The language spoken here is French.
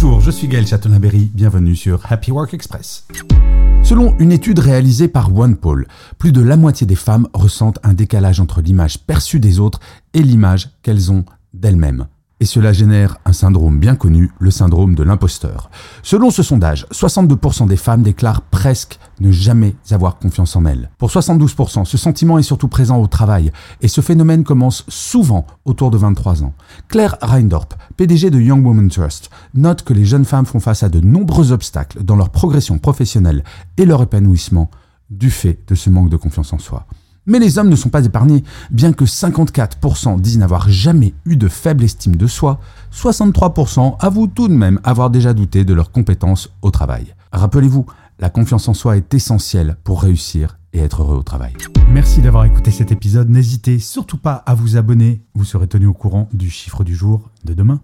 Bonjour, je suis Gaël Chatonaberry, bienvenue sur Happy Work Express. Selon une étude réalisée par OnePoll, plus de la moitié des femmes ressentent un décalage entre l'image perçue des autres et l'image qu'elles ont d'elles-mêmes et cela génère un syndrome bien connu, le syndrome de l'imposteur. Selon ce sondage, 62% des femmes déclarent presque ne jamais avoir confiance en elles. Pour 72%, ce sentiment est surtout présent au travail, et ce phénomène commence souvent autour de 23 ans. Claire Reindorp, PDG de Young Women Trust, note que les jeunes femmes font face à de nombreux obstacles dans leur progression professionnelle et leur épanouissement du fait de ce manque de confiance en soi. Mais les hommes ne sont pas épargnés. Bien que 54% disent n'avoir jamais eu de faible estime de soi, 63% avouent tout de même avoir déjà douté de leurs compétences au travail. Rappelez-vous, la confiance en soi est essentielle pour réussir et être heureux au travail. Merci d'avoir écouté cet épisode. N'hésitez surtout pas à vous abonner. Vous serez tenu au courant du chiffre du jour de demain.